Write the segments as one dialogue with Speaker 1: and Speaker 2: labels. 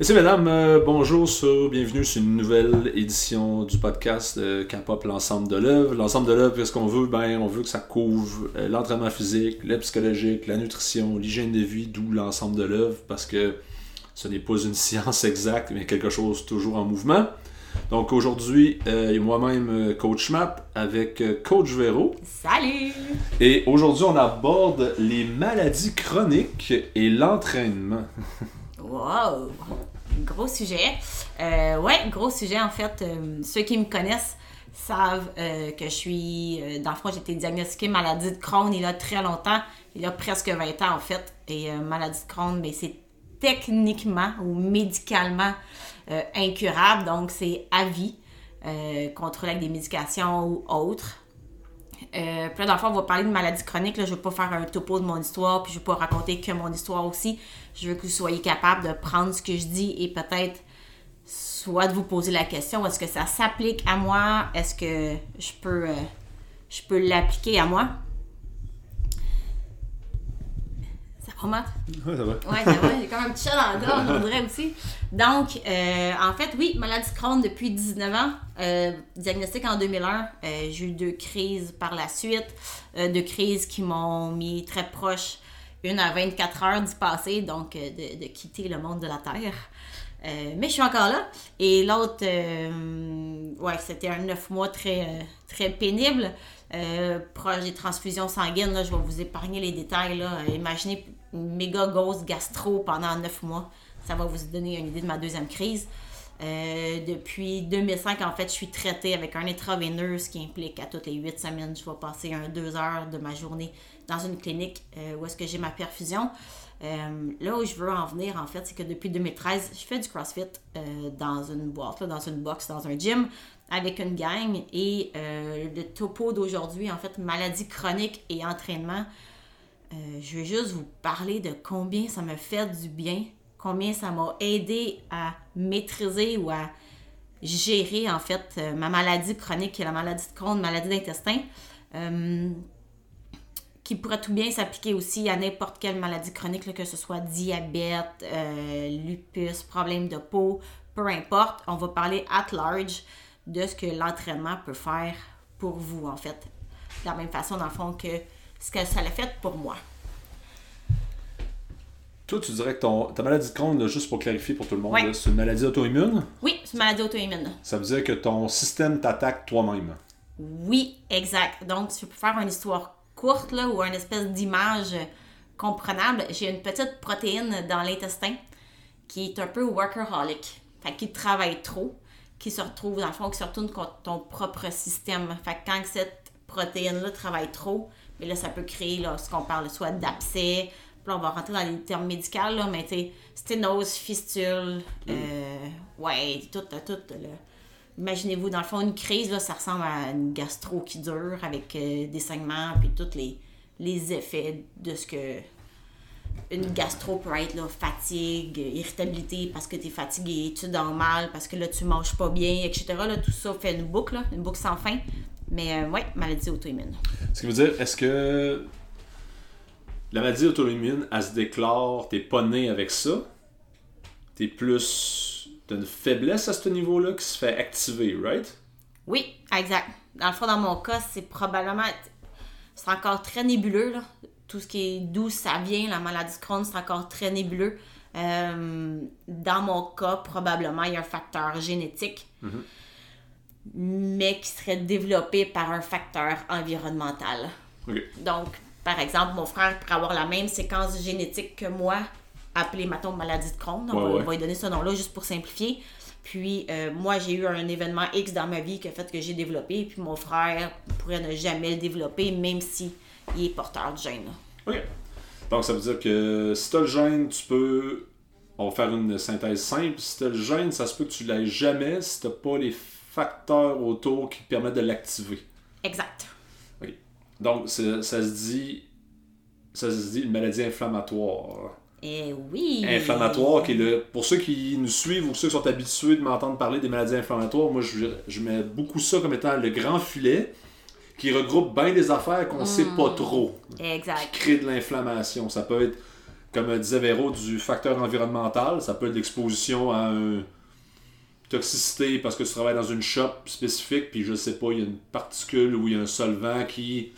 Speaker 1: Messieurs, mesdames, euh, bonjour, sur, bienvenue sur une nouvelle édition du podcast euh, Capop l'ensemble de l'œuvre. L'ensemble de l'œuvre, qu'est-ce qu'on veut? Ben, on veut que ça couvre euh, l'entraînement physique, le psychologique, la nutrition, l'hygiène de vie, d'où l'ensemble de l'œuvre, parce que ce n'est pas une science exacte, mais quelque chose toujours en mouvement. Donc aujourd'hui, euh, moi-même, Coach Map, avec Coach Véro.
Speaker 2: Salut!
Speaker 1: Et aujourd'hui, on aborde les maladies chroniques et l'entraînement.
Speaker 2: Wow! Gros sujet. Euh, ouais, gros sujet en fait. Euh, ceux qui me connaissent savent euh, que je suis. euh, dans le fond, j'ai été diagnostiquée maladie de Crohn il y a très longtemps. Il y a presque 20 ans en fait. Et maladie de Crohn, mais c'est techniquement ou médicalement incurable. Donc, c'est à vie. Contrôlé avec des médications ou autres. Euh, puis là, on va parler de maladie chronique. Là. Je ne veux pas faire un topo de mon histoire, puis je ne veux pas raconter que mon histoire aussi. Je veux que vous soyez capable de prendre ce que je dis et peut-être soit de vous poser la question est-ce que ça s'applique à moi? Est-ce que je peux, euh, je peux l'appliquer à moi? Va, Matt?
Speaker 1: Ouais, ça va.
Speaker 2: Ouais, ça va, j'ai comme un petit chat dans le gorge, on dirait aussi. Donc, euh, en fait, oui, maladie de Crohn depuis 19 ans, euh, diagnostic en 2001. Euh, j'ai eu deux crises par la suite, deux crises qui m'ont mis très proche, une à 24 heures d'y passer, donc de, de quitter le monde de la Terre. Mais je suis encore là. Et l'autre, ouais, c'était un 9 mois très, très pénible. Proche des transfusions sanguines, là, je vais vous épargner les détails. Là. Imaginez méga grosse gastro pendant 9 mois. Ça va vous donner une idée de ma deuxième crise. Euh, depuis 2005, en fait, je suis traitée avec un intraveineux, ce qui implique à toutes les 8 semaines, je vais passer un 2 heures de ma journée dans une clinique euh, où est-ce que j'ai ma perfusion. Euh, là où je veux en venir, en fait, c'est que depuis 2013, je fais du CrossFit dans une boîte, dans une box, dans un gym, avec une gang. Et le topo d'aujourd'hui, en fait, maladie chronique et entraînement, euh, je vais juste vous parler de combien ça me fait du bien, combien ça m'a aidé à maîtriser ou à gérer, en fait, euh, ma maladie chronique, qui est la maladie de Crohn, maladie d'intestin. Euh, qui pourrait tout bien s'appliquer aussi à n'importe quelle maladie chronique, que ce soit diabète, lupus, problème de peau, peu importe. On va parler at large de ce que l'entraînement peut faire pour vous, en fait. De la même façon, dans le fond, que ce que ça l'a fait pour moi.
Speaker 1: Toi, tu dirais que ton, ta maladie de Crohn, là, juste pour clarifier pour tout le monde, c'est une maladie auto-immune?
Speaker 2: Oui, c'est une maladie auto-immune.
Speaker 1: Ça veut dire que ton système t'attaque toi-même.
Speaker 2: Oui, exact. Donc, je peux faire une histoire courte là, ou une espèce d'image comprenable, j'ai une petite protéine dans l'intestin qui est un peu workaholic, fait qui travaille trop, qui se retrouve dans le fond, qui se retourne contre ton propre système. Fait que quand cette protéine-là travaille trop, mais là, ça peut créer là, ce qu'on parle soit d'abcès, puis là, on va rentrer dans les termes médicaux, là, mais tu sais, sténose, fistule, euh, ouais, tout, tout, là. Imaginez-vous, dans le fond, une crise, là, ça ressemble à une gastro qui dure avec euh, des saignements puis tous les, les effets de ce que une gastro peut être, là, fatigue, irritabilité parce que tu es fatigué, tu dors mal, parce que là, tu manges pas bien, etc. Là, tout ça fait une boucle, là, une boucle sans fin. Mais euh, ouais, maladie auto-immune.
Speaker 1: Ce qui veut dire, est-ce que la maladie auto-immune, elle se déclare, t'es pas né avec ça, t'es plus. T'as une faiblesse à ce niveau-là qui se fait activer, right?
Speaker 2: Oui, exact. Dans le fond, dans mon cas, c'est probablement. C'est encore très nébuleux, là. Tout ce qui est d'où ça vient, la maladie Crohn, c'est encore très nébuleux. Euh, dans mon cas, probablement, il y a un facteur génétique, mais qui serait développé par un facteur environnemental. Donc, par exemple, mon frère pourrait avoir la même séquence génétique que moi, appelée, mettons, maladie de Crohn. On,
Speaker 1: Ouais,
Speaker 2: va,
Speaker 1: ouais.
Speaker 2: on va lui donner ce nom-là juste pour simplifier. Puis, euh, moi, j'ai eu un événement X dans ma vie qui a fait que j'ai développé. Puis, mon frère pourrait ne jamais le développer, même si il est porteur du gène.
Speaker 1: Ok. Donc, ça veut dire que si t'as le gène, tu peux. On va faire une synthèse simple. Si t'as le gène, ça se peut que tu l'aies jamais si t'as pas les facteurs autour qui te permettent de l'activer.
Speaker 2: Exact.
Speaker 1: Donc, ça se dit. Ça se dit une maladie inflammatoire.
Speaker 2: Et oui.
Speaker 1: inflammatoire qui est le pour ceux qui nous suivent ou ceux qui sont habitués de m'entendre parler des maladies inflammatoires moi je, je mets beaucoup ça comme étant le grand filet qui regroupe bien des affaires qu'on sait pas trop
Speaker 2: Exact.
Speaker 1: qui crée de l'inflammation ça peut être comme disait Véro, du facteur environnemental. Ça peut être l'exposition à une toxicité parce que tu travailles dans une shop spécifique, puis je sais pas, il y a une particule ou il y a un solvant qui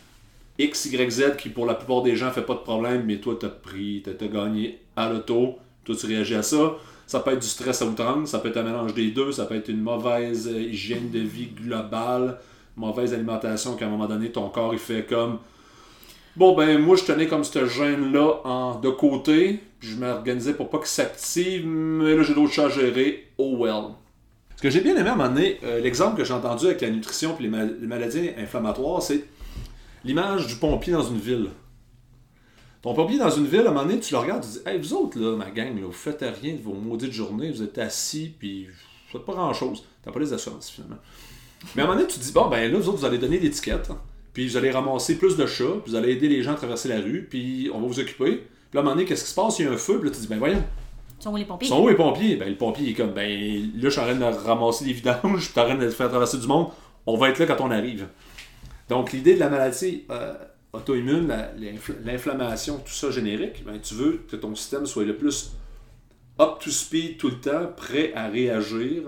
Speaker 1: X, Y, Z qui pour la plupart des gens fait pas de problème, mais toi t'as pris, t'as gagné à l'auto, toi tu réagis à ça. Ça peut être du stress à outrance, ça peut être un mélange des deux, ça peut être une mauvaise hygiène de vie globale, mauvaise alimentation qu'à un moment donné ton corps il fait comme Bon ben moi je tenais comme ce gène là en de côté, puis je m'organisais pour pas qu'il s'active, mais là j'ai d'autres choses à gérer. Oh well. Ce que j'ai bien aimé à un moment donné, euh, l'exemple que j'ai entendu avec la nutrition et les, maladies inflammatoires, c'est l'image du pompier dans une ville. Ton pompier dans une ville, à un moment donné, tu le regardes, tu dis Hey, vous autres, là, ma gang, là, vous faites rien de vos maudites journées, vous êtes assis, puis vous faites pas grand chose. T'as pas les assurances, finalement. Mais à un moment donné, tu te dis Bon, ben là, vous autres, vous allez donner l'étiquette, puis vous allez ramasser plus de chats, puis vous allez aider les gens à traverser la rue, puis on va vous occuper. Puis à un moment donné, qu'est-ce qui se passe? Il y a un feu, puis là, tu dis Ben voyons.
Speaker 2: Sont où les pompiers?
Speaker 1: Sont où les pompiers? Ben, le pompier est comme, ben, là, je suis en train de ramasser des vidanges, je suis en train de faire traverser du monde. On va être là quand on arrive. Donc, l'idée de la maladie euh, auto-immune, l'inflammation, tout ça générique, ben, tu veux que ton système soit le plus up to speed tout le temps, prêt à réagir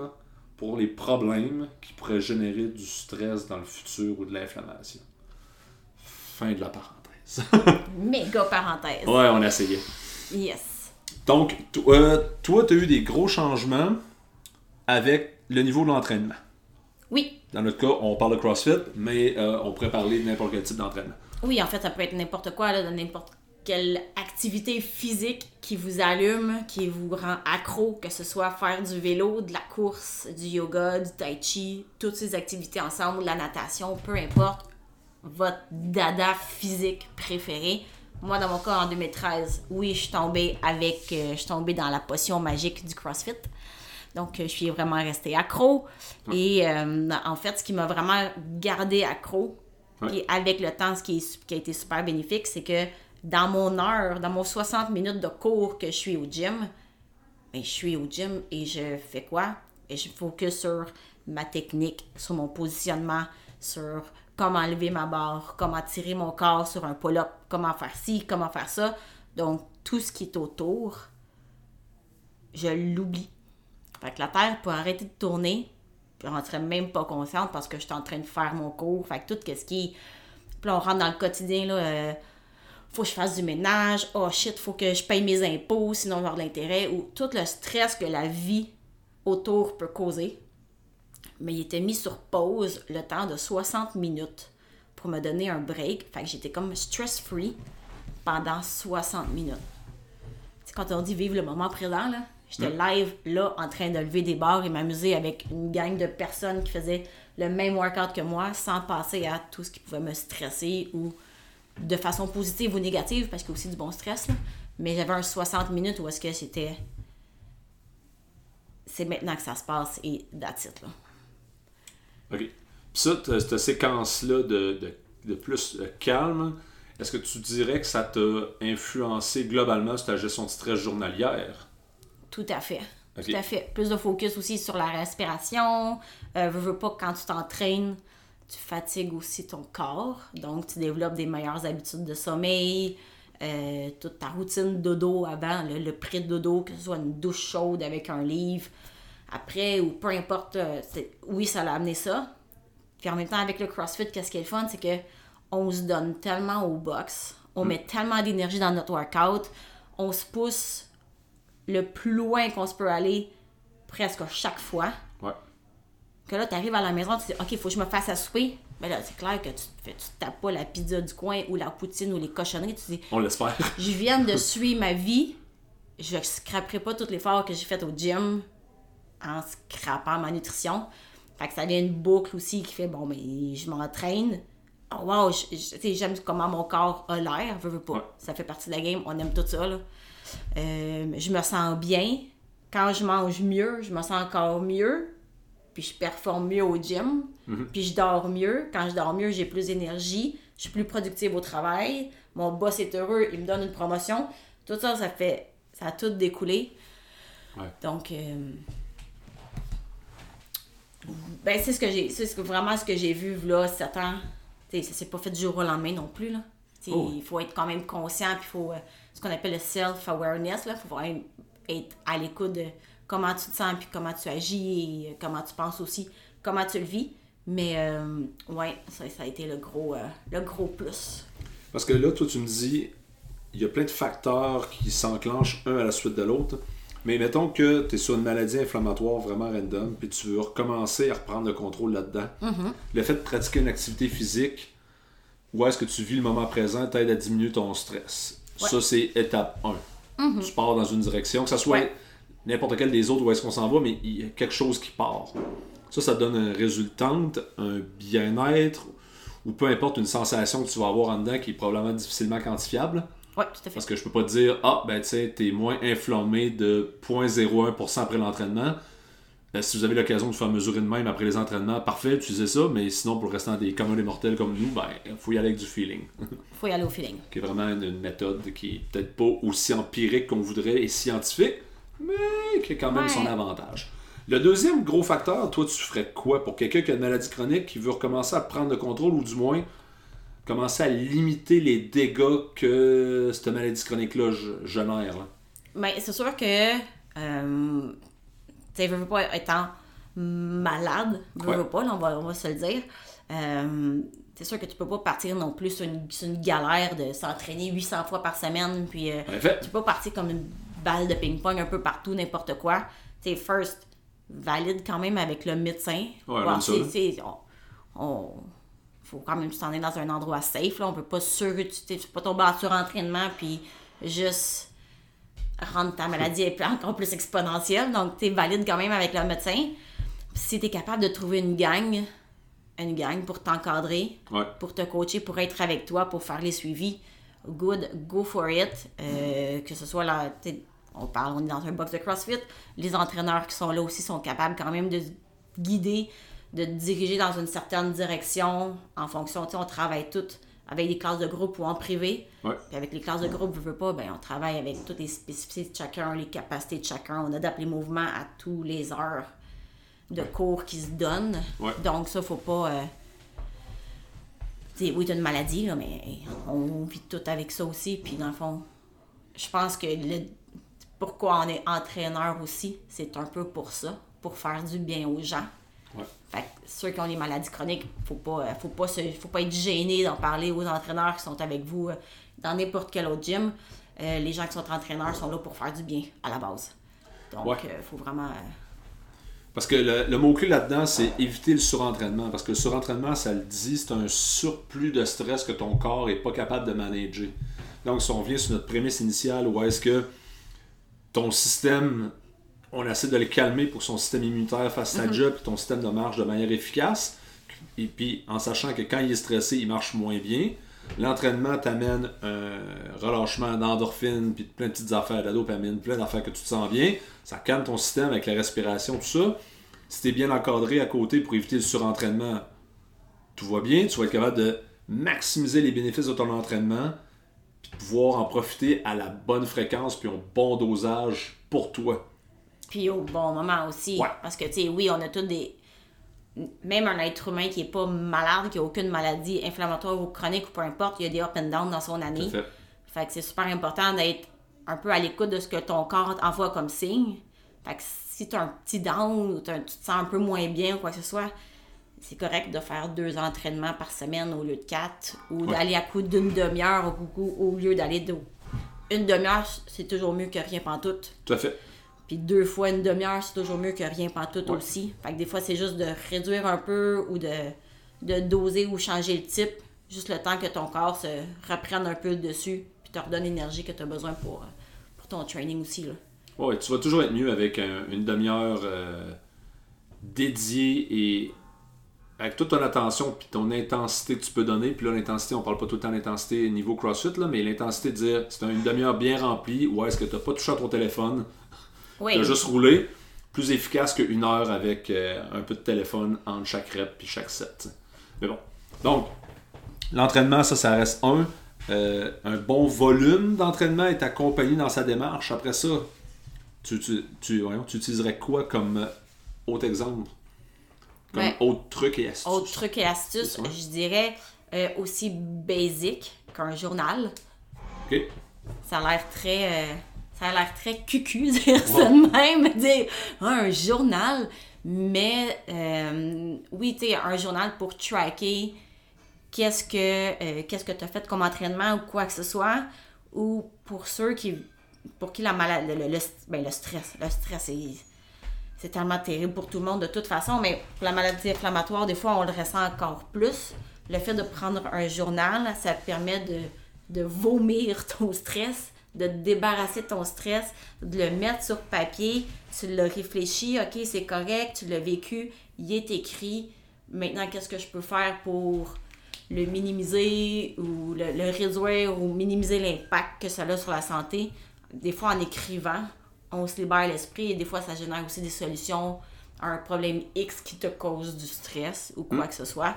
Speaker 1: pour les problèmes qui pourraient générer du stress dans le futur ou de l'inflammation. Fin de la parenthèse.
Speaker 2: Méga parenthèse.
Speaker 1: Ouais, on a essayé.
Speaker 2: Yes.
Speaker 1: Donc, euh, toi, tu as eu des gros changements avec le niveau de l'entraînement.
Speaker 2: Oui.
Speaker 1: Dans notre cas, on parle de CrossFit, mais euh, on pourrait parler de n'importe quel type d'entraînement.
Speaker 2: Oui, en fait, ça peut être n'importe quoi, là, de n'importe quelle activité physique qui vous allume, qui vous rend accro, que ce soit faire du vélo, de la course, du yoga, du tai chi, toutes ces activités ensemble, la natation, peu importe, votre dada physique préféré. Moi, dans mon cas, en 2013, oui, je suis tombée avec, euh, je suis tombée dans la potion magique du CrossFit. Donc, euh, je suis vraiment restée accro. Et euh, en fait, ce qui m'a vraiment gardé accro, et avec le temps, ce qui, qui a été super bénéfique, c'est que dans mon heure, dans mon 60 minutes de cours que je suis au gym, ben, je suis au gym et je fais quoi? Et je focus sur ma technique, sur mon positionnement, sur comment lever ma barre, comment tirer mon corps sur un pull-up, comment faire ci, comment faire ça? Donc, tout ce qui est autour, je l'oublie. Fait que la Terre peut arrêter de tourner, puis on serait même pas consciente parce que je suis en train de faire mon cours. Fait que tout ce qui Puis là, on rentre dans le quotidien, là. Euh, faut que je fasse du ménage. Oh shit, faut que je paye mes impôts, sinon je vais avoir de l'intérêt. Ou tout le stress que la vie autour peut causer. Mais il était mis sur pause le temps de 60 minutes pour me donner un break. Fait que j'étais comme stress-free pendant 60 minutes. C'est quand on dit vivre le moment présent, là. J'étais live là en train de lever des barres et m'amuser avec une gang de personnes qui faisaient le même workout que moi sans passer à tout ce qui pouvait me stresser ou de façon positive ou négative parce qu'il y a aussi du bon stress. Là. Mais j'avais un 60 minutes où est-ce que c'était. C'est maintenant que ça se passe et that's it. Là.
Speaker 1: OK. Puis ça, cette séquence-là de, de, de, plus calme, est-ce que tu dirais que ça t'a influencé globalement sur ta gestion de stress journalière?
Speaker 2: Tout à fait. Tout à fait. Plus de focus aussi sur la respiration. Euh, veux, veux pas quand tu t'entraînes, tu fatigues aussi ton corps. Donc, tu développes des meilleures habitudes de sommeil. Euh, toute ta routine dodo avant, le, prix de dodo, que ce soit une douche chaude avec un livre, après, ou peu importe, euh, oui, ça l'a amené ça. Puis en même temps, avec le CrossFit, qu'est-ce qui est le fun, c'est que on se donne tellement au box, on mm. met tellement d'énergie dans notre workout, on se pousse le plus loin qu'on se peut aller presque chaque fois.
Speaker 1: Ouais.
Speaker 2: Que là, tu arrives à la maison, tu dis, OK, il faut que je me fasse à souper. Mais là, c'est clair que tu ne tu tapes pas la pizza du coin ou la poutine ou les cochonneries. Tu dis,
Speaker 1: On l'espère.
Speaker 2: je viens de suivre ma vie. Je ne scraperai pas les l'effort que j'ai fait au gym en scrapant ma nutrition. Fait que ça devient une boucle aussi qui fait, bon, mais je m'entraîne. Oh, wow, j'aime comment mon corps a l'air, veux, veux pas. Ça fait partie de la game, on aime tout ça, là. Euh, je me sens bien. Quand je mange mieux, je me sens encore mieux. Puis je performe mieux au gym.
Speaker 1: Mhm.
Speaker 2: Puis je dors mieux. Quand je dors mieux, j'ai plus d'énergie. Je suis plus productive au travail. Mon boss est heureux, il me donne une promotion. Tout ça, ça fait. Ça a tout découlé. Donc. Euh, ben, c'est ce que j'ai. C'est vraiment ce que j'ai vu là, 7 ans. ça s'est pas fait du jour au lendemain non plus. Là.
Speaker 1: Oh.
Speaker 2: Il faut être quand même conscient, puis il faut euh, ce qu'on appelle le self-awareness. Il faut vraiment être à l'écoute de comment tu te sens, puis comment tu agis, et euh, comment tu penses aussi, comment tu le vis. Mais euh, ouais, ça, ça a été le gros, euh, le gros plus.
Speaker 1: Parce que là, toi, tu me dis, il y a plein de facteurs qui s'enclenchent un à la suite de l'autre. Mais mettons que tu es sur une maladie inflammatoire vraiment random, puis tu veux recommencer à reprendre le contrôle là-dedans. Le fait de pratiquer une activité physique, où est-ce que tu vis le moment présent, t'aide à diminuer ton stress.
Speaker 2: Ouais.
Speaker 1: Ça, c'est étape 1. Tu pars dans une direction, que ce soit
Speaker 2: Ouais.
Speaker 1: n'importe quel des autres où est-ce qu'on s'en va, mais il y a quelque chose qui part. Ça, ça donne un résultante, un bien-être, ou peu importe une sensation que tu vas avoir en dedans qui est probablement difficilement quantifiable.
Speaker 2: Tout à fait.
Speaker 1: Parce que je peux pas te dire, ah, ben tu sais, t'es moins inflammé de 0.01% après l'entraînement. Ben, si vous avez l'occasion de faire mesurer de même après les entraînements, parfait, utilisez ça, mais sinon, pour le restant des communs des mortels comme nous, ben, faut y aller avec du feeling.
Speaker 2: faut y aller au feeling.
Speaker 1: qui est vraiment une, une méthode qui est peut-être pas aussi empirique qu'on voudrait et scientifique, mais qui a quand même
Speaker 2: Ouais.
Speaker 1: son avantage. Le deuxième gros facteur, toi, tu ferais quoi pour quelqu'un qui a une maladie chronique qui veut recommencer à prendre le contrôle ou du moins commencer à limiter les dégâts que cette maladie chronique-là génère?
Speaker 2: Mais c'est sûr que, euh, tu sais, veux, veux pas étant malade, veux,
Speaker 1: Ouais.
Speaker 2: veux pas, là, on, va, on va se le dire. euh, c'est sûr que tu peux pas partir non plus sur une, sur une galère de s'entraîner 800 fois par semaine, puis euh, tu peux pas partir comme une balle de ping-pong un peu partout, n'importe quoi. Tu sais, first, valide quand même avec le médecin.
Speaker 1: Ouais,
Speaker 2: c'est- on, on- faut quand même s'en aller dans un endroit safe. Là. On peut pas sur, tu peux pas tomber en surentraînement puis juste rendre ta maladie encore plus exponentielle. Donc, tu es valide quand même avec le médecin. Puis si tu es capable de trouver une gang, une gang pour t'encadrer,
Speaker 1: ouais.
Speaker 2: pour te coacher, pour être avec toi, pour faire les suivis, good, go for it. Euh, que ce soit là, on parle, on est dans un box de CrossFit. Les entraîneurs qui sont là aussi sont capables quand même de guider, de te diriger dans une certaine direction en fonction, tu sais, on travaille toutes avec des classes de groupe ou en privé.
Speaker 1: Ouais.
Speaker 2: Puis avec les classes de groupe, je veux pas, ben, on travaille avec toutes les spécificités de chacun, les capacités de chacun. On adapte les mouvements à tous les heures de cours qui se donnent.
Speaker 1: Ouais.
Speaker 2: Donc ça, faut pas... euh, oui, t'as une maladie, là, mais on vit tout avec ça aussi. Puis dans le fond, je pense que le, pourquoi on est entraîneur aussi, c'est un peu pour ça, pour faire du bien aux gens.
Speaker 1: Ouais.
Speaker 2: Fait que ceux qui ont des maladies chroniques, faut pas, euh, faut pas, se, faut pas être gêné d'en parler aux entraîneurs qui sont avec vous euh, dans n'importe quel autre gym. Euh, les gens qui sont entraîneurs sont là pour faire du bien à la base. Donc,
Speaker 1: Ouais.
Speaker 2: euh, faut vraiment.
Speaker 1: Parce que le, le mot-clé là-dedans, c'est éviter le surentraînement. Parce que le surentraînement, ça le dit, c'est un surplus de stress que ton corps est pas capable de manager. Donc, si on vient sur notre prémisse initiale, où est-ce que ton système, on essaie de le calmer pour que son système immunitaire fasse sa job, puis ton système de marche de manière efficace, et puis en sachant que quand il est stressé, il marche moins bien. L'entraînement t'amène un relâchement d'endorphine, puis plein de petites affaires, de dopamine, plein d'affaires que tu te sens bien. Ça calme ton système avec la respiration, tout ça. Si tu es bien encadré à côté pour éviter le surentraînement, tout va bien. Tu vas être capable de maximiser les bénéfices de ton entraînement, puis pouvoir en profiter à la bonne fréquence, puis au bon dosage pour toi.
Speaker 2: Puis au bon moment aussi.
Speaker 1: Ouais.
Speaker 2: Parce que, tu sais, oui, on a tous des. Même un être humain qui est pas malade, qui a aucune maladie inflammatoire ou chronique ou peu importe, il y a des up and down dans son année.
Speaker 1: Fait.
Speaker 2: Fait que c'est super important d'être un peu à l'écoute de ce que ton corps envoie comme signe. Fait que si tu as un petit down ou tu te sens un peu moins bien ou quoi que ce soit, c'est correct de faire deux entraînements par semaine au lieu de quatre ou
Speaker 1: Ouais.
Speaker 2: d'aller à coup d'une demi-heure au, au- au lieu d'aller de une demi-heure, c'est toujours mieux que rien pantoute.
Speaker 1: Tout à fait.
Speaker 2: Puis deux fois une demi-heure, c'est toujours mieux que rien pantoute
Speaker 1: Ouais.
Speaker 2: aussi. Fait que des fois, c'est juste de réduire un peu ou de, de doser ou changer le type. Juste le temps que ton corps se reprenne un peu le dessus. Puis te redonne l'énergie que tu as besoin pour, euh, pour ton training aussi. Là.
Speaker 1: Ouais, tu vas toujours être mieux avec un- une demi-heure euh, dédiée et avec toute ton attention puis ton intensité que tu peux donner. Puis là, l'intensité, on parle pas tout le temps d'intensité niveau CrossFit, là, mais l'intensité de dire c'est une demi-heure bien remplie ou est-ce que tu n'as pas touché à ton téléphone,
Speaker 2: Oui,
Speaker 1: tu as juste roulé, plus efficace qu'une heure avec euh, un peu de téléphone entre chaque rep puis chaque set. Mais bon. Donc, l'entraînement, ça, ça reste un. Euh, un bon volume d'entraînement est accompagné dans sa démarche. Après ça, tu, tu, tu, voyons, tu utiliserais quoi comme euh, autre exemple? Comme
Speaker 2: Ouais.
Speaker 1: autre truc et astuce?
Speaker 2: Autre truc et astuce, je dirais euh, aussi basic. qu'un journal.
Speaker 1: OK.
Speaker 2: Ça a l'air très. euh, ça a l'air très cucu, dire ça de même, dire un journal. Mais euh, oui, tu sais, un journal pour tracker qu'est-ce que euh, qu'est-ce que tu as fait comme entraînement ou quoi que ce soit. Ou pour ceux qui. pour qui la maladie. Le, le- ben, le stress. Le stress, c'est. C'est tellement terrible pour tout le monde de toute façon, mais pour la maladie inflammatoire, des fois, on le ressent encore plus. Le fait de prendre un journal, ça te permet de, de vomir ton stress, de te débarrasser de ton stress, de le mettre sur papier. Tu l'as réfléchi, ok, c'est correct, tu l'as vécu, il est écrit. Maintenant, qu'est-ce que je peux faire pour le minimiser ou le, le réduire ou minimiser l'impact que ça a sur la santé? Des fois, en écrivant, on se libère l'esprit et des fois, ça génère aussi des solutions à un problème X qui te cause du stress ou quoi que ce soit.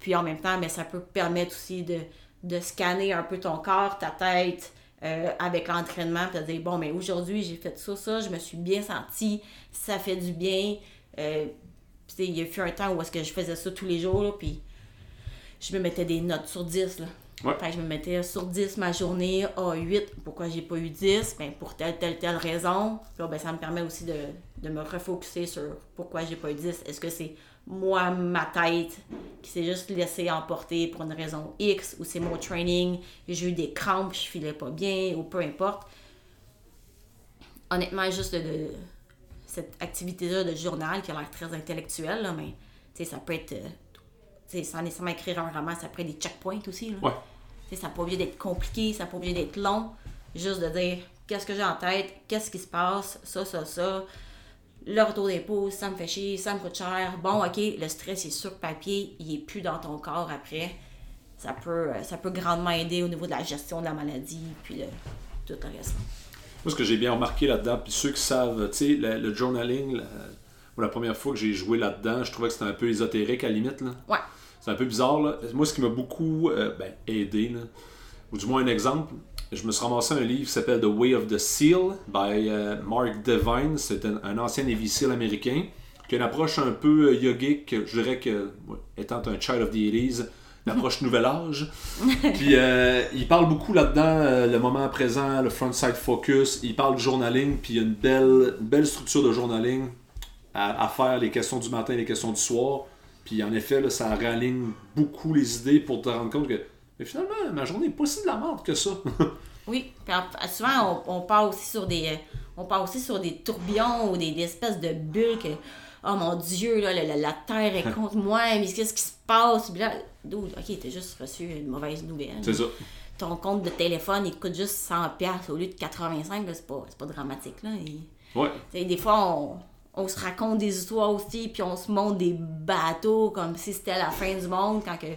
Speaker 2: Puis en même temps, mais ça peut permettre aussi de, de scanner un peu ton corps, ta tête, euh, avec l'entraînement, puis de dire, bon, mais aujourd'hui, j'ai fait ça, ça, je me suis bien sentie, ça fait du bien. Euh, puis il y a eu un temps où est-ce que je faisais ça tous les jours, puis je me mettais des notes sur 10, là.
Speaker 1: Ouais.
Speaker 2: Fait que je me mettais sur 10 ma journée, à 8, pourquoi j'ai pas eu 10? Ben, pour telle, telle, telle raison. Là, ben, ça me permet aussi de, de me refocuser sur pourquoi j'ai pas eu 10. Est-ce que c'est moi, ma tête, qui s'est juste laissé emporter pour une raison X, ou c'est mon training, j'ai eu des crampes, je filais pas bien, ou peu importe. Honnêtement, juste de, de- cette activité-là de journal qui a l'air très intellectuelle, là, mais ça peut être. euh, sans nécessairement écrire un roman, ça peut être des checkpoints aussi. Là.
Speaker 1: Ouais.
Speaker 2: Ça n'a pas obligé d'être compliqué, ça n'a pas obligé d'être long. Juste de dire qu'est-ce que j'ai en tête, qu'est-ce qui se passe, ça, ça, ça. Le retour d'impôt, ça me fait chier, ça me coûte cher. Bon, ok, le stress est sur papier, il est plus dans ton corps après. Ça peut, euh, ça peut grandement aider au niveau de la gestion de la maladie, puis le, tout le reste.
Speaker 1: Moi, ce que j'ai bien remarqué là-dedans, puis ceux qui savent, tu sais, le, le journaling, la, première fois que j'ai joué là-dedans, je trouvais que c'était un peu ésotérique à la limite. Là.
Speaker 2: Ouais.
Speaker 1: C'est un peu bizarre. Là. Moi, ce qui m'a beaucoup euh, ben, aidé, là, ou du moins un exemple, je me suis ramassé un livre qui s'appelle The Way of the Seal by euh, Mark Devine. C'est un, un ancien Navy SEAL américain qui a une approche un peu euh, yogique, je dirais que, ouais, étant un child of the 80s, une approche nouvel âge. Puis euh, il parle beaucoup là-dedans, euh, le moment présent, le front-side focus. Il parle de journaling, puis il y a une belle, une belle structure de journaling à, à faire, les questions du matin et les questions du soir. Puis en effet, là, ça réaligne beaucoup les idées pour te rendre compte que mais finalement, ma journée n'est pas si de la merde que ça.
Speaker 2: Oui, puis en- souvent on, on part aussi sur des euh, on part aussi sur des tourbillons ou des, des espèces de bulles que oh mon dieu là, la, la- la terre est contre moi, mais qu'est-ce qui se passe? Puis là, dude, ok, t'as juste reçu une mauvaise nouvelle.
Speaker 1: C'est ça.
Speaker 2: Ton compte de téléphone il te coûte juste 100 pièces au lieu de 85, là, c'est pas, pas dramatique là. Et-
Speaker 1: Ouais.
Speaker 2: des fois, on, on se raconte des histoires aussi, puis on se monte des bateaux comme si c'était la fin du monde quand que.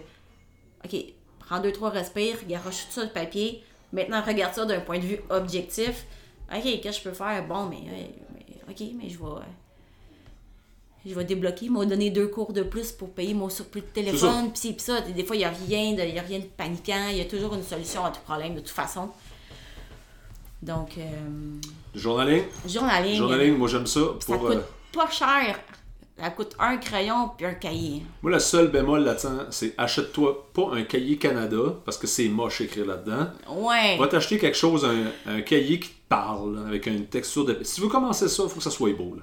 Speaker 2: Ok, prends deux, trois respires, garoche tout ça de papier. Maintenant, regarde ça d'un point de vue objectif. Ok, qu'est-ce que je peux faire? Bon, mais. euh, mais- ok, mais je vais. Je vais débloquer, ils m'ont donné deux cours de plus pour payer mon surplus de téléphone, pis ci, pis ça. Des fois, il n'y a, rien de- il y a rien de paniquant, il y a toujours une solution à tout problème, de toute façon. Donc, euh,
Speaker 1: Journaling?
Speaker 2: journaling.
Speaker 1: Journaling, moi j'aime ça.
Speaker 2: Ça coûte
Speaker 1: euh,
Speaker 2: pas cher. Ça coûte un crayon puis un cahier.
Speaker 1: moi, le seul bémol là-dedans, c'est achète-toi pas un cahier Canada, parce que c'est moche écrire là-dedans.
Speaker 2: Ouais.
Speaker 1: Va t'acheter quelque chose, un, un cahier qui te parle, avec une texture de. Si tu veux commencer ça, il faut que ça soit beau. Là.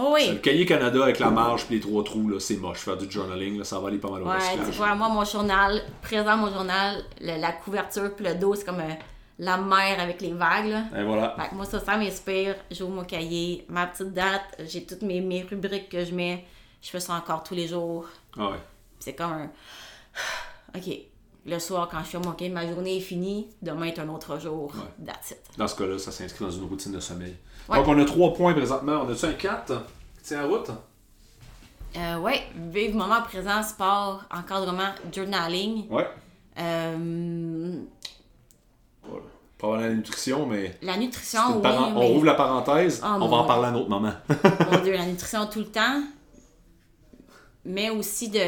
Speaker 2: Oh
Speaker 1: Le
Speaker 2: oui.
Speaker 1: cahier Canada avec la marge et les trois trous, là, c'est moche. Faire du journaling, là, ça va aller pas mal au
Speaker 2: Ouais, tu vois, moi, mon journal, présent mon journal, le- la couverture puis le dos, c'est comme euh, la mer avec les vagues, là.
Speaker 1: Et voilà.
Speaker 2: Fait que moi, ça, ça m'inspire. J'ouvre mon cahier, ma petite date, j'ai toutes mes, mes rubriques que je mets. Je fais ça encore tous les jours.
Speaker 1: Ah ouais.
Speaker 2: C'est comme un. OK. Le soir, quand je fais mon cahier, ma journée est finie. Demain est un autre jour. That's it.
Speaker 1: Dans ce cas-là, ça s'inscrit dans une routine de sommeil.
Speaker 2: Ouais.
Speaker 1: Donc, on a trois points présentement. On a-tu un 4 Tiens, en route.
Speaker 2: Euh, ouais, vive moment présent, sport, encadrement, journaling.
Speaker 1: Ouais.
Speaker 2: Euh,
Speaker 1: Pas la nutrition, mais.
Speaker 2: la nutrition, oui, mais-
Speaker 1: On rouvre la parenthèse.
Speaker 2: Ah,
Speaker 1: on va en parler à un autre moment.
Speaker 2: mon Dieu, la nutrition tout le temps. Mais aussi de.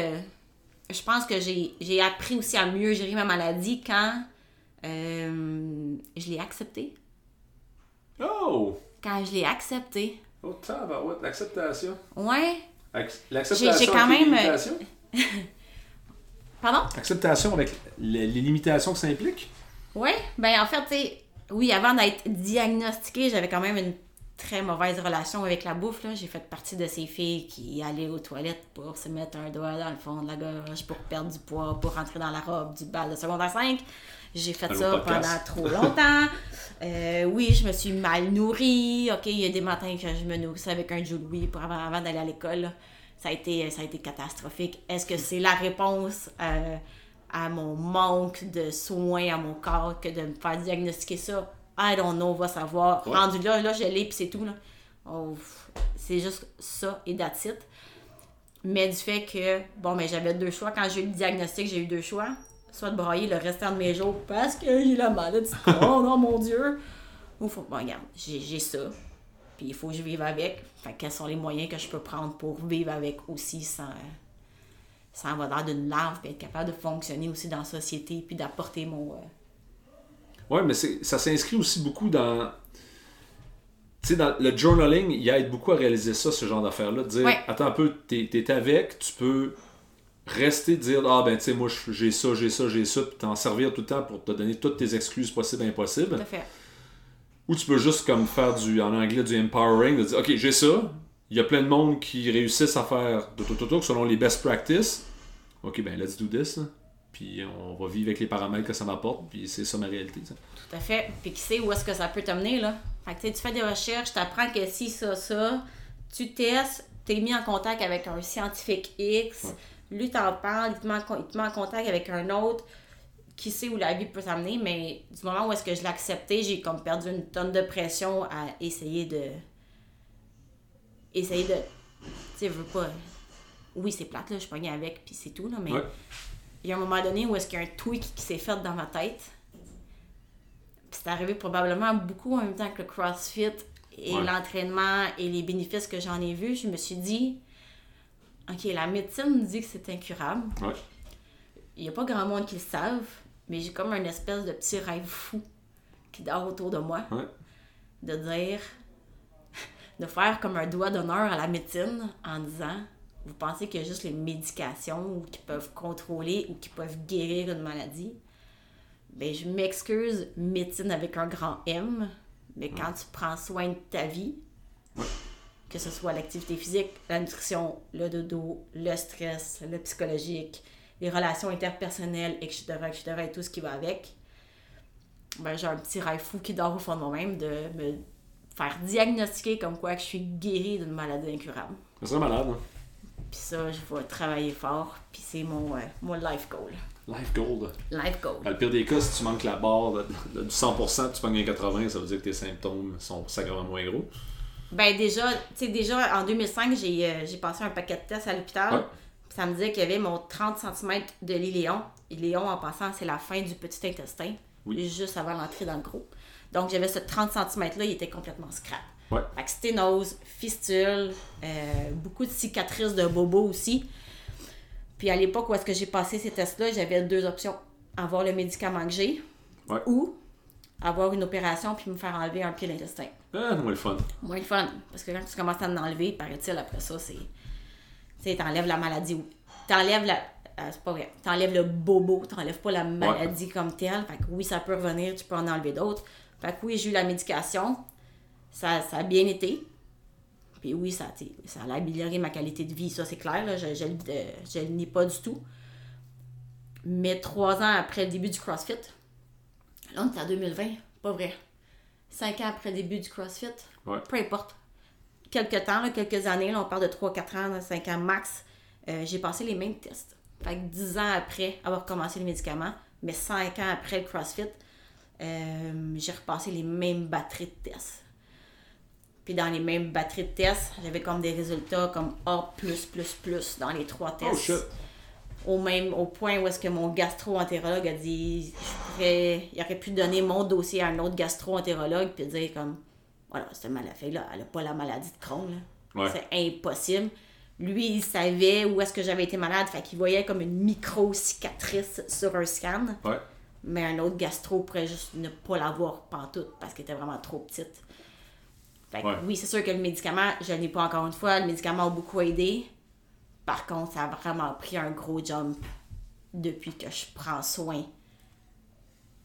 Speaker 2: Je pense que j'ai appris aussi à mieux gérer ma maladie quand euh, je l'ai acceptée.
Speaker 1: oh
Speaker 2: Quand je l'ai acceptée.
Speaker 1: Oh, tabarouette, l'acceptation.
Speaker 2: Ouais.
Speaker 1: Ac- L'acceptation.
Speaker 2: J'ai- quand même, euh? Pardon?
Speaker 1: Acceptation avec les limitations que ça implique?
Speaker 2: Oui, ben en fait, tu sais, oui, avant d'être diagnostiquée, j'avais quand même une très mauvaise relation avec la bouffe. J'ai fait partie de ces filles qui allaient aux toilettes pour se mettre un doigt dans le fond de la gorge, pour perdre du poids, pour rentrer dans la robe du bal de secondaire 5. J'ai fait
Speaker 1: Allô,
Speaker 2: ça
Speaker 1: podcast.
Speaker 2: pendant trop longtemps. Euh, oui, je me suis mal nourrie. OK, il y a des matins que je me nourrissais avec un Joe pour avant, avant d'aller à l'école. Ça a, été, ça a été catastrophique. Est-ce que c'est la réponse? Euh, à mon manque de soins à mon corps que de me faire diagnostiquer ça? I don't know, on va savoir.
Speaker 1: Ouais.
Speaker 2: Rendu là, là, je l'ai, puis c'est tout. là. Oh, c'est juste ça et that's it. Mais du fait que, bon, mais j'avais deux choix. Quand j'ai eu le diagnostic, j'ai eu deux choix. Soit de broyer le restant de mes jours parce que j'ai la maladie oh mon Dieu. Ou faut, bon, regarde, j'ai ça. Puis il faut que je vive avec. Fait que quels sont les moyens que je peux prendre pour vivre avec aussi sans, sans avoir l'air d'une larve, puis être capable de fonctionner aussi dans la société, puis d'apporter mon. euh,
Speaker 1: Ouais, mais ça s'inscrit aussi beaucoup dans. Tu sais, dans le journaling, il aide beaucoup à réaliser ça, ce genre d'affaires-là. De dire,
Speaker 2: Ouais.
Speaker 1: attends un peu, t'es t'es avec, tu peux rester, dire, ah ben tu sais, moi j'ai ça, j'ai ça, j'ai ça, puis t'en servir tout le temps pour te donner toutes tes excuses possibles et impossibles.
Speaker 2: Tout à fait.
Speaker 1: Ou tu peux juste comme faire du, en anglais, du empowering, de dire, ok, j'ai ça, il y a plein de monde qui réussissent à faire de tout, selon les best practices. Ok, ben let's do this. hein. Puis on va vivre avec les paramètres que ça m'apporte, puis c'est ça ma réalité. ça.
Speaker 2: Tout à fait. Puis qui sait où est-ce que ça peut t'amener, là. Fait que tu sais, tu fais des recherches, tu apprends que si, ça, ça, tu testes, tu es mis en contact avec un scientifique X, lui t'en parle, il te, met en, il te met en contact avec un autre, qui sait où la vie peut t'amener, mais du moment où est-ce que je l'ai accepté, j'ai comme perdu une tonne de pression à essayer de... Essayer de... Tu sais, je veux pas... Oui, c'est plate, là, je suis pognée avec, puis c'est tout, là, mais...
Speaker 1: Ouais.
Speaker 2: Il y a un moment donné où est-ce qu'il y a un tweak qui s'est fait dans ma tête. Puis c'est arrivé probablement beaucoup en même temps que le CrossFit et
Speaker 1: Ouais.
Speaker 2: l'entraînement et les bénéfices que j'en ai vus. Je me suis dit, OK, la médecine dit que c'est incurable.
Speaker 1: Ouais.
Speaker 2: Il n'y a pas grand monde qui le savent, mais j'ai comme un espèce de petit rêve fou qui dort autour de moi.
Speaker 1: Ouais.
Speaker 2: De dire, de faire comme un doigt d'honneur à la médecine en disant, vous pensez qu'il y a juste les médications ou qui peuvent contrôler ou qui peuvent guérir une maladie? Ben, je m'excuse, médecine avec un grand M, mais quand tu prends soin de ta vie, que ce soit l'activité physique, la nutrition, le dodo, le stress, le psychologique, les relations interpersonnelles, etc., etc., et tout ce qui va avec, ben, j'ai un petit rêve fou qui dort au fond de moi-même de me faire diagnostiquer comme quoi que je suis guérie d'une maladie incurable.
Speaker 1: Ça serait malade. hein.
Speaker 2: Puis ça, je vais travailler fort, puis c'est mon, euh, mon life goal.
Speaker 1: Life gold.
Speaker 2: Life goal.
Speaker 1: Dans le pire des cas, si tu manques la barre de, de- du 100%, tu pognes un 80, ça veut dire que tes symptômes sont sacrément moins gros.
Speaker 2: Ben déjà, tu sais, déjà en 2005, j'ai euh, j'ai passé un paquet de tests à l'hôpital.
Speaker 1: Ouais.
Speaker 2: Puis Ça me disait qu'il y avait mon 30 cm de l'iléon. L'iléon, en passant, c'est la fin du petit intestin.
Speaker 1: Oui.
Speaker 2: Juste avant l'entrée dans le gros. Donc j'avais ce 30 cm-là, il était complètement scrap.
Speaker 1: Ouais.
Speaker 2: Fait que sténose, fistule, euh, beaucoup de cicatrices de bobo aussi. Puis à l'époque où est-ce que j'ai passé ces tests-là, j'avais deux options. Avoir le médicament que j'ai
Speaker 1: Ouais.
Speaker 2: ou avoir une opération puis me faire enlever un pied d'intestin
Speaker 1: Ah, moins le fun.
Speaker 2: moins le fun. Parce que quand tu commences à en enlever, paraît-il, après ça, c'est. Tu sais, t'enlèves la maladie. ou- T'enlèves la. euh, c'est pas vrai. T'enlèves le bobo, t'enlèves pas la maladie comme telle. Fait que oui, ça peut revenir, tu peux en enlever d'autres. Fait que oui, j'ai eu la médication. Ça, ça a bien été. Puis oui, ça, ça a amélioré ma qualité de vie, ça c'est clair. Là, je, je, le- euh, je le nie pas du tout. Mais trois ans après le début du CrossFit, là on est en 2020, pas vrai. Cinq ans après le début du CrossFit,
Speaker 1: Ouais.
Speaker 2: peu importe. Quelques temps, là, quelques années, là, on parle de 3-4 ans, 5 ans max, euh, j'ai passé les mêmes tests. Fait que 10 ans après avoir commencé les médicaments, mais 5 ans après le CrossFit, euh, j'ai repassé les mêmes batteries de tests. Puis dans les mêmes batteries de tests, j'avais comme des résultats comme A+++ dans les trois tests
Speaker 1: Oh shit.
Speaker 2: au même au point où est-ce que mon gastro-entérologue a dit je pourrais- il aurait pu donner mon dossier à un autre gastro-entérologue puis dire comme voilà cette maladie là elle a pas la maladie de Crohn là.
Speaker 1: Ouais.
Speaker 2: c'est impossible lui il savait où est-ce que j'avais été malade fait qu'il voyait comme une micro cicatrice sur un scan
Speaker 1: Ouais.
Speaker 2: Mais un autre gastro pourrait juste ne pas l'avoir pantoute parce qu'elle était vraiment trop petite. Fait que
Speaker 1: Ouais.
Speaker 2: oui, c'est sûr que le médicament, je n'ai pas encore une fois, le médicament a beaucoup aidé. Par contre, ça a vraiment pris un gros jump depuis que je prends soin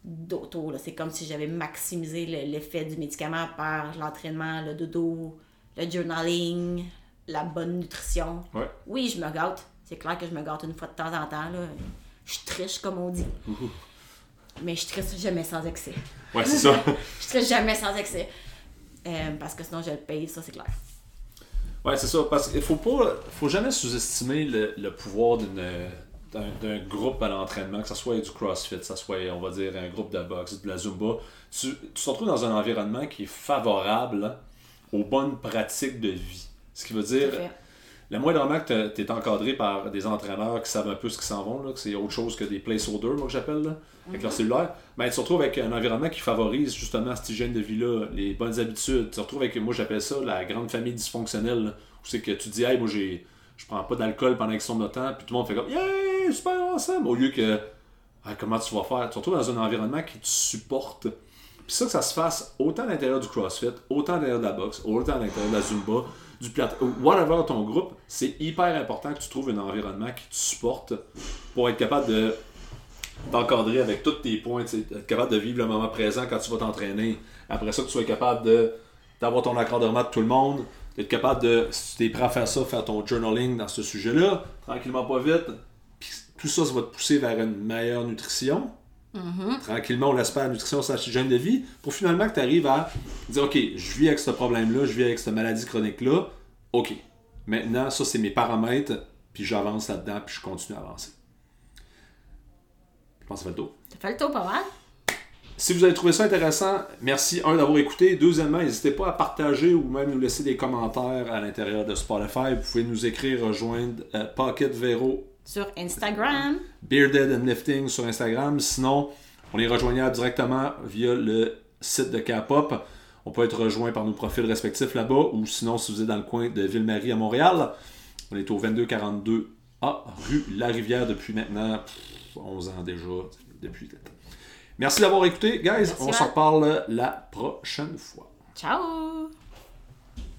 Speaker 2: d'auto. C'est comme si j'avais maximisé le- l'effet du médicament par l'entraînement, le dodo, le journaling, la bonne nutrition.
Speaker 1: Ouais.
Speaker 2: Oui, je me gâte. C'est clair que je me gâte une fois de temps en temps. Là. Je triche, comme on dit. Mais je triche jamais sans excès.
Speaker 1: Ouais, c'est ça.
Speaker 2: Je triche jamais sans excès. Euh, parce que sinon, je le paye, ça, c'est clair.
Speaker 1: Ouais, c'est ça. Parce qu'il faut pas. faut jamais sous-estimer le, le pouvoir d'une d'un d'un groupe à l'entraînement, que ce soit du CrossFit, que ce soit, on va dire, un groupe de boxe, de la Zumba. Tu, tu te retrouves dans un environnement qui est favorable hein, aux bonnes pratiques de vie. Ce qui veut dire, Le moindrement que tu es encadré par des entraîneurs qui savent un peu ce qu'ils s'en vont, là, que c'est autre chose que des placeholders, moi que j'appelle, là, avec leur cellulaire, ben, tu te retrouves avec un environnement qui favorise justement cette hygiène de vie-là, les bonnes habitudes. Tu te retrouves avec, moi j'appelle ça la grande famille dysfonctionnelle, là, où c'est que tu dis, hey, moi j'ai, je prends pas d'alcool pendant X nombre de temps, puis tout le monde fait comme, yeah, super ensemble, au lieu que, Ah, comment tu vas faire? Tu te retrouves dans un environnement qui te supporte. Puis ça, que ça se fasse autant à l'intérieur du CrossFit, autant à l'intérieur de la boxe, autant à l'intérieur de la Zumba, du plat, whatever ton groupe, c'est hyper important que tu trouves un environnement qui te supporte pour être capable de avec tous tes points, être capable de vivre le moment présent quand tu vas t'entraîner. Après ça, que tu sois capable d'avoir ton encadrement de tout le monde, d'être capable de, si tu es prêt à faire ça, faire ton journaling dans ce sujet-là, tranquillement pas vite. Puis tout ça, ça va te pousser vers une meilleure nutrition. Tranquillement, on la nutrition sur la hygiène de vie pour finalement que tu arrives à dire OK, je vis avec ce problème-là, je vis avec cette maladie chronique-là. OK. Maintenant, ça, c'est mes paramètres, puis j'avance là-dedans, puis je continue à avancer. Je pense que ça fait le tour.
Speaker 2: Ça fait le tour pas mal.
Speaker 1: Si vous avez trouvé ça intéressant, merci, un, d'avoir écouté. Deuxièmement, n'hésitez pas à partager ou même nous laisser des commentaires à l'intérieur de Spotify. Vous pouvez nous écrire, rejoindre euh, Pocket Vero,
Speaker 2: Sur Instagram.
Speaker 1: Bearded and Lifting sur Instagram. Sinon, on est rejoignable directement via le site de K-Pop. On peut être rejoint par nos profils respectifs là-bas ou sinon, si vous êtes dans le coin de Ville-Marie à Montréal, on est au 2242 A rue La Rivière depuis maintenant pff, 11 ans déjà. Depuis... Merci d'avoir écouté, guys.
Speaker 2: Merci,
Speaker 1: on
Speaker 2: Matt.
Speaker 1: se reparle la prochaine fois.
Speaker 2: Ciao!